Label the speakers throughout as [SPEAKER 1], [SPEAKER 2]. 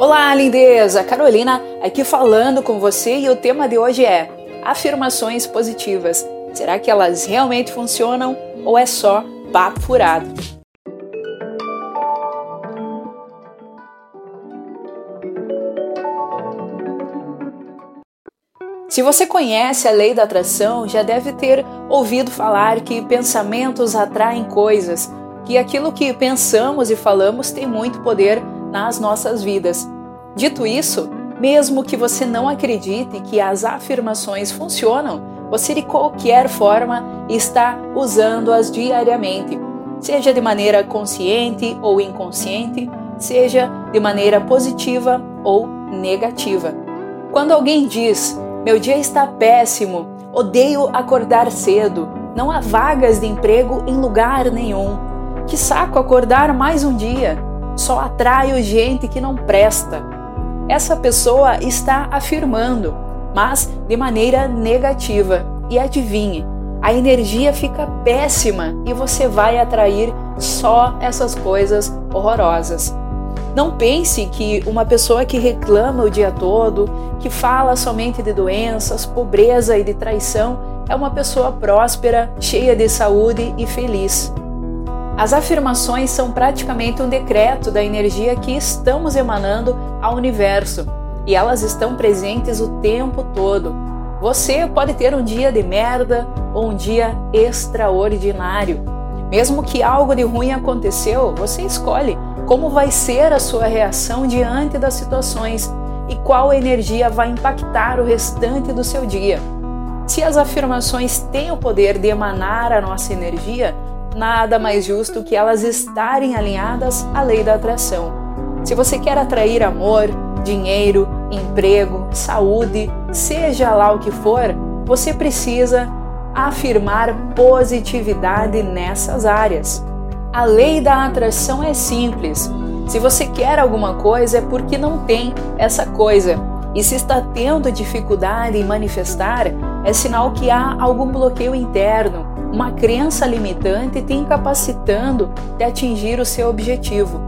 [SPEAKER 1] Olá, lindeza! Carolina aqui falando com você e o tema de hoje é afirmações positivas. Será que elas realmente funcionam ou é só papo furado? Se você conhece a lei da atração, já deve ter ouvido falar que pensamentos atraem coisas, que aquilo que pensamos e falamos tem muito poder nas nossas vidas. Dito isso, mesmo que você não acredite que as afirmações funcionam, você de qualquer forma está usando-as diariamente, seja de maneira consciente ou inconsciente, seja de maneira positiva ou negativa. Quando alguém diz: Meu dia está péssimo, odeio acordar cedo, não há vagas de emprego em lugar nenhum, que saco acordar mais um dia, só atraio gente que não presta. Essa pessoa está afirmando, mas de maneira negativa. E adivinhe, a energia fica péssima e você vai atrair só essas coisas horrorosas. Não pense que uma pessoa que reclama o dia todo, que fala somente de doenças, pobreza e de traição, é uma pessoa próspera, cheia de saúde e feliz. As afirmações são praticamente um decreto da energia que estamos emanando ao universo e elas estão presentes o tempo todo. Você pode ter um dia de merda ou um dia extraordinário. Mesmo que algo de ruim aconteceu, você escolhe como vai ser a sua reação diante das situações e qual energia vai impactar o restante do seu dia. Se as afirmações têm o poder de emanar a nossa energia, nada mais justo que elas estarem alinhadas à lei da atração. Se você quer atrair amor, dinheiro, emprego, saúde, seja lá o que for, você precisa afirmar positividade nessas áreas. A lei da atração é simples. Se você quer alguma coisa é porque não tem essa coisa. E se está tendo dificuldade em manifestar, é sinal que há algum bloqueio interno, uma crença limitante te incapacitando de atingir o seu objetivo.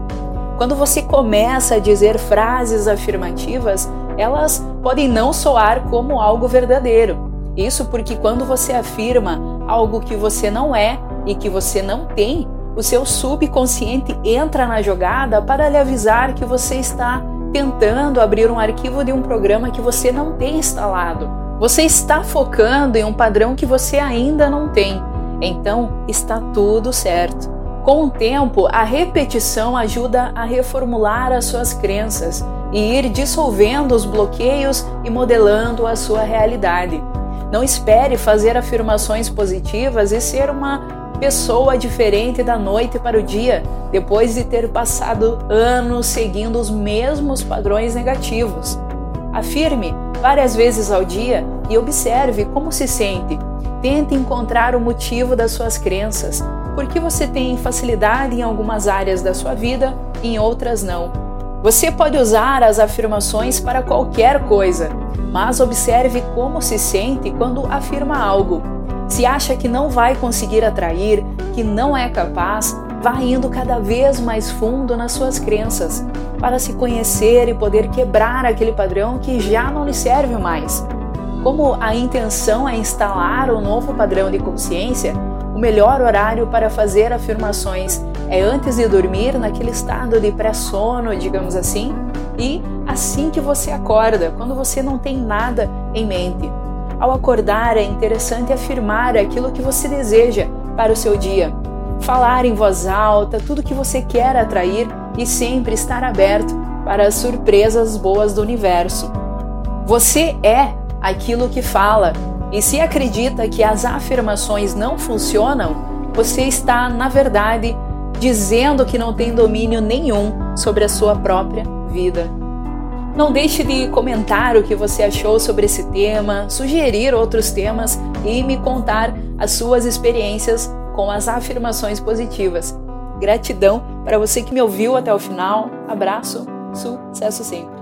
[SPEAKER 1] Quando você começa a dizer frases afirmativas, elas podem não soar como algo verdadeiro. Isso porque quando você afirma algo que você não é e que você não tem, o seu subconsciente entra na jogada para lhe avisar que você está tentando abrir um arquivo de um programa que você não tem instalado. Você está focando em um padrão que você ainda não tem. Então está tudo certo. Com o tempo, a repetição ajuda a reformular as suas crenças e ir dissolvendo os bloqueios e modelando a sua realidade. Não espere fazer afirmações positivas e ser uma pessoa diferente da noite para o dia, depois de ter passado anos seguindo os mesmos padrões negativos. Afirme várias vezes ao dia e observe como se sente Tente encontrar o motivo das suas crenças, porque você tem facilidade em algumas áreas da sua vida e em outras não. Você pode usar as afirmações para qualquer coisa, mas observe como se sente quando afirma algo. Se acha que não vai conseguir atrair, que não é capaz, vá indo cada vez mais fundo nas suas crenças, para se conhecer e poder quebrar aquele padrão que já não lhe serve mais. Como a intenção é instalar um novo padrão de consciência, o melhor horário para fazer afirmações é antes de dormir, naquele estado de pré-sono, digamos assim, e assim que você acorda, quando você não tem nada em mente. Ao acordar, é interessante afirmar aquilo que você deseja para o seu dia. Falar em voz alta tudo que você quer atrair e sempre estar aberto para as surpresas boas do universo. Você é aquilo que fala. E se acredita que as afirmações não funcionam, você está, na verdade, dizendo que não tem domínio nenhum sobre a sua própria vida. Não deixe de comentar o que você achou sobre esse tema, sugerir outros temas e me contar as suas experiências com as afirmações positivas. Gratidão para você que me ouviu até o final. Abraço, sucesso sempre!